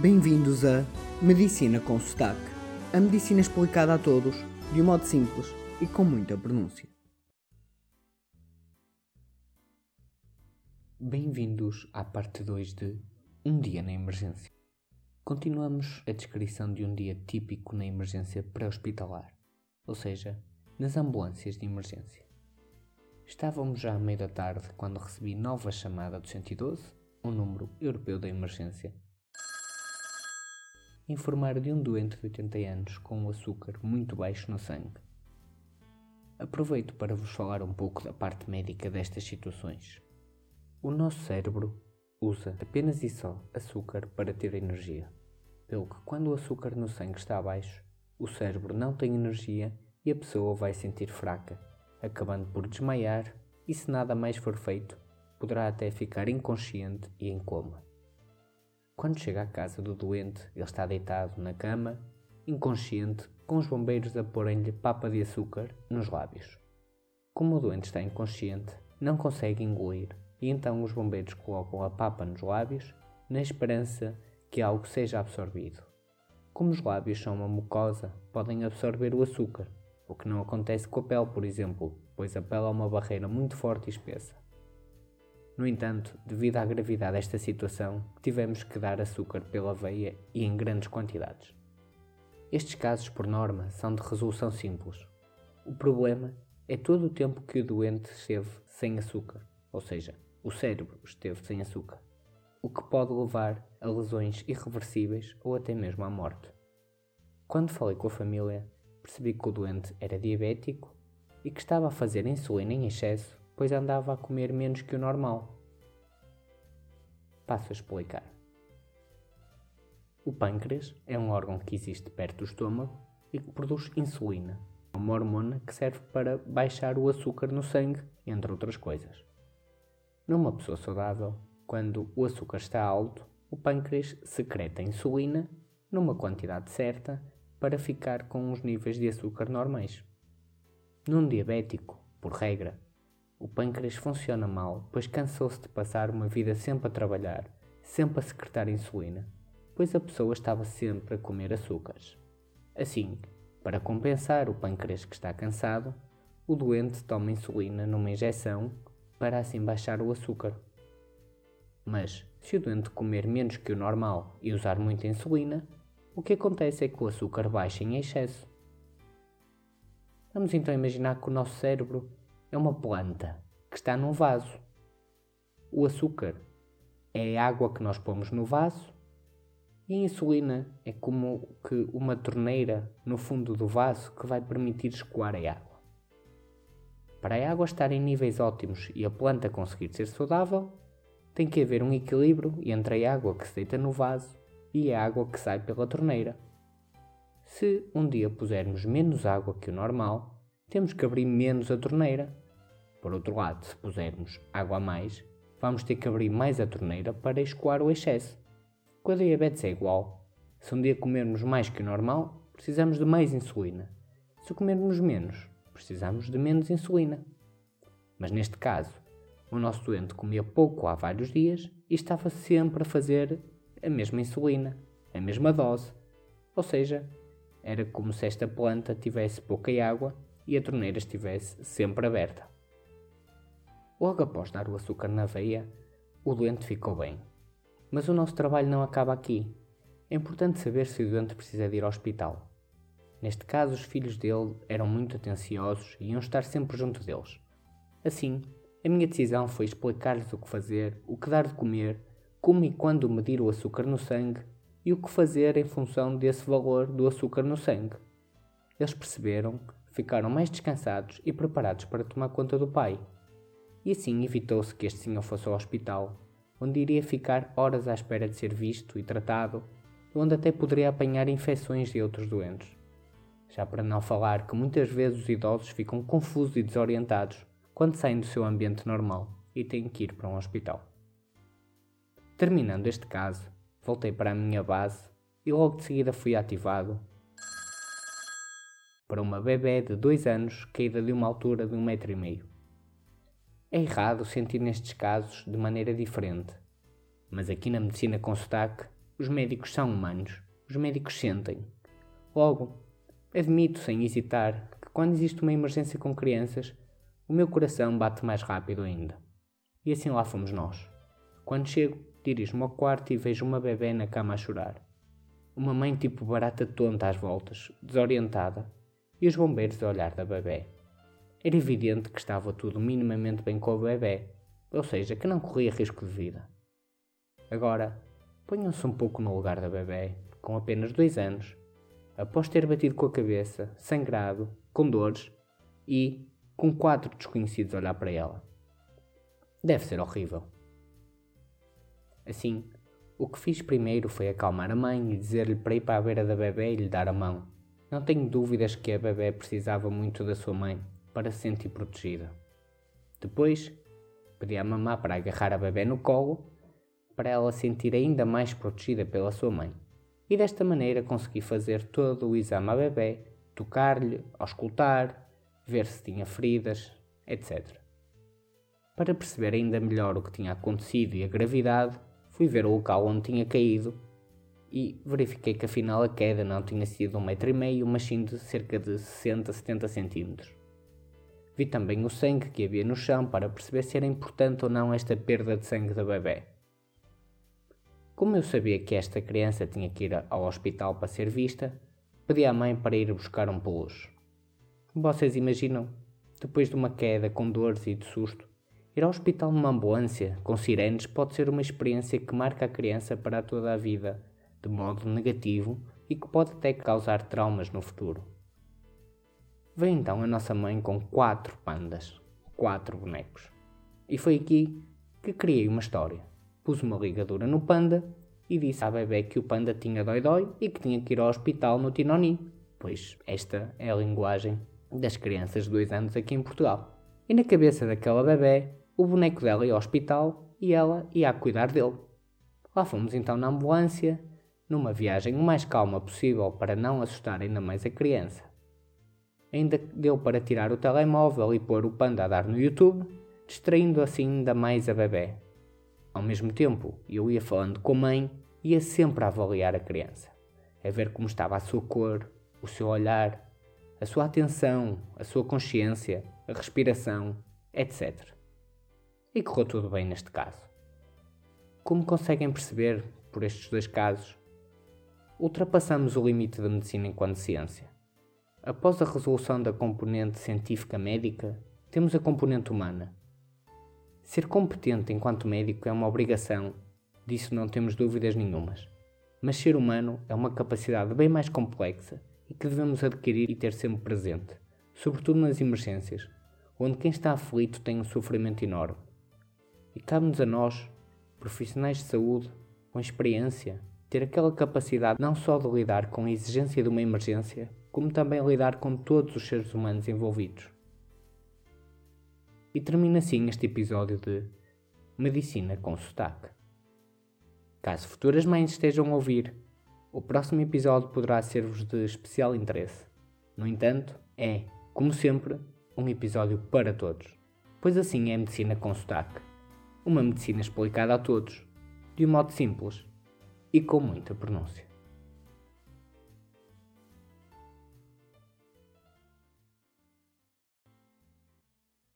Bem-vindos a Medicina com Sotaque. A medicina explicada a todos, de um modo simples e com muita pronúncia. Bem-vindos à parte 2 de Um Dia na Emergência. Continuamos a descrição de um dia típico na emergência pré-hospitalar, ou seja, nas ambulâncias de emergência. Estávamos já à meia da tarde quando recebi nova chamada do 112, um número europeu da emergência, informar de um doente de 80 anos com um açúcar muito baixo no sangue. Aproveito para vos falar um pouco da parte médica destas situações. O nosso cérebro usa apenas e só açúcar para ter energia, pelo que quando o açúcar no sangue está baixo, o cérebro não tem energia e a pessoa vai sentir fraca, acabando por desmaiar e, se nada mais for feito, poderá até ficar inconsciente e em coma. Quando chega à casa do doente, ele está deitado na cama, inconsciente, com os bombeiros a porem-lhe papa de açúcar nos lábios. Como o doente está inconsciente, não consegue engolir e então os bombeiros colocam a papa nos lábios na esperança que algo seja absorvido. Como os lábios são uma mucosa, podem absorver o açúcar, o que não acontece com a pele, por exemplo, pois a pele é uma barreira muito forte e espessa. No entanto, devido à gravidade desta situação, tivemos que dar açúcar pela veia e em grandes quantidades. Estes casos, por norma, são de resolução simples. O problema é todo o tempo que o doente esteve sem açúcar, ou seja, o cérebro esteve sem açúcar, o que pode levar a lesões irreversíveis ou até mesmo à morte. Quando falei com a família, percebi que o doente era diabético e que estava a fazer insulina em excesso, pois andava a comer menos que o normal. Passo a explicar. O pâncreas é um órgão que existe perto do estômago e que produz insulina, uma hormona que serve para baixar o açúcar no sangue, entre outras coisas. Numa pessoa saudável, quando o açúcar está alto, o pâncreas secreta insulina numa quantidade certa para ficar com os níveis de açúcar normais. Num diabético, por regra, o pâncreas funciona mal, pois cansou-se de passar uma vida sempre a trabalhar, sempre a secretar insulina, pois a pessoa estava sempre a comer açúcares. Assim, para compensar o pâncreas que está cansado, o doente toma insulina numa injeção para assim baixar o açúcar. Mas, se o doente comer menos que o normal e usar muita insulina, o que acontece é que o açúcar baixa em excesso. Vamos então imaginar que o nosso cérebro é uma planta que está num vaso. O açúcar é a água que nós pomos no vaso e a insulina é como que uma torneira no fundo do vaso que vai permitir escoar a água. Para a água estar em níveis ótimos e a planta conseguir ser saudável, tem que haver um equilíbrio entre a água que se deita no vaso e a água que sai pela torneira. Se um dia pusermos menos água que o normal, temos que abrir menos a torneira. Por outro lado, se pusermos água a mais, vamos ter que abrir mais a torneira para escoar o excesso. Com a diabetes é igual. Se um dia comermos mais que o normal, precisamos de mais insulina. Se comermos menos, precisamos de menos insulina. Mas neste caso, o nosso doente comia pouco há vários dias e estava sempre a fazer a mesma insulina, a mesma dose. Ou seja, era como se esta planta tivesse pouca água e a torneira estivesse sempre aberta. Logo após dar o açúcar na veia, o doente ficou bem. Mas o nosso trabalho não acaba aqui. É importante saber se o doente precisa de ir ao hospital. Neste caso, os filhos dele eram muito atenciosos e iam estar sempre junto deles. Assim, a minha decisão foi explicar-lhes o que fazer, o que dar de comer, como e quando medir o açúcar no sangue e o que fazer em função desse valor do açúcar no sangue. Eles perceberam, ficaram mais descansados e preparados para tomar conta do pai. E assim evitou-se que este senhor fosse ao hospital, onde iria ficar horas à espera de ser visto e tratado, e onde até poderia apanhar infecções de outros doentes. Já para não falar que muitas vezes os idosos ficam confusos e desorientados quando saem do seu ambiente normal e têm que ir para um hospital. Terminando este caso, voltei para a minha base e logo de seguida fui ativado para uma bebê de 2 anos caída de uma altura de um metro e meio. É errado sentir nestes casos de maneira diferente, mas aqui na medicina com sotaque os médicos são humanos, os médicos sentem. Logo, admito sem hesitar que quando existe uma emergência com crianças, o meu coração bate mais rápido ainda. E assim lá fomos nós. Quando chego, dirijo-me ao quarto e vejo uma bebê na cama a chorar. Uma mãe tipo barata tonta às voltas, desorientada, e os bombeiros a olhar da bebê. Era evidente que estava tudo minimamente bem com o bebê, ou seja, que não corria risco de vida. Agora, ponham-se um pouco no lugar da bebê, com apenas dois anos, após ter batido com a cabeça, sangrado, com dores e com quatro desconhecidos a olhar para ela. Deve ser horrível. Assim, o que fiz primeiro foi acalmar a mãe e dizer-lhe para ir para a beira da bebê e lhe dar a mão. Não tenho dúvidas que a bebê precisava muito da sua mãe para se sentir protegida. Depois, pedi à mamã para agarrar a bebê no colo para ela sentir ainda mais protegida pela sua mãe. E desta maneira consegui fazer todo o exame à bebê, tocar-lhe, auscultar, ver se tinha feridas, etc. Para perceber ainda melhor o que tinha acontecido e a gravidade, fui ver o local onde tinha caído e verifiquei que afinal a queda não tinha sido um metro e meio, mas sim de cerca de 60, 70 centímetros. Vi também o sangue que havia no chão para perceber se era importante ou não esta perda de sangue da bebê. Como eu sabia que esta criança tinha que ir ao hospital para ser vista, pedi à mãe para ir buscar um peluche. Vocês imaginam, depois de uma queda com dores e de susto, ir ao hospital numa ambulância com sirenes pode ser uma experiência que marca a criança para toda a vida, de modo negativo e que pode até causar traumas no futuro. Veio então a nossa mãe com quatro pandas, quatro bonecos. E foi aqui que criei uma história pus uma ligadura no panda e disse à bebê que o panda tinha dói-dói e que tinha que ir ao hospital no Tinoni, pois esta é a linguagem das crianças de 2 anos aqui em Portugal. E na cabeça daquela bebê, o boneco dela ia ao hospital e ela ia a cuidar dele. Lá fomos então na ambulância, numa viagem o mais calma possível para não assustar ainda mais a criança. Ainda deu para tirar o telemóvel e pôr o panda a dar no YouTube, distraindo assim ainda mais a bebê. Ao mesmo tempo, eu ia falando com a mãe, ia sempre a avaliar a criança, a ver como estava a sua cor, o seu olhar, a sua atenção, a sua consciência, a respiração, etc. E correu tudo bem neste caso. Como conseguem perceber por estes dois casos, ultrapassamos o limite da medicina enquanto ciência. Após a resolução da componente científica médica, temos a componente humana, Ser competente enquanto médico é uma obrigação, disso não temos dúvidas nenhumas. Mas ser humano é uma capacidade bem mais complexa e que devemos adquirir e ter sempre presente, sobretudo nas emergências, onde quem está aflito tem um sofrimento enorme. E cabe-nos a nós, profissionais de saúde, com experiência, ter aquela capacidade não só de lidar com a exigência de uma emergência, como também lidar com todos os seres humanos envolvidos. E termina assim este episódio de Medicina com Sotaque. Caso futuras mães estejam a ouvir, o próximo episódio poderá ser-vos de especial interesse. No entanto, é, como sempre, um episódio para todos, pois assim é a medicina com sotaque. Uma medicina explicada a todos, de um modo simples e com muita pronúncia.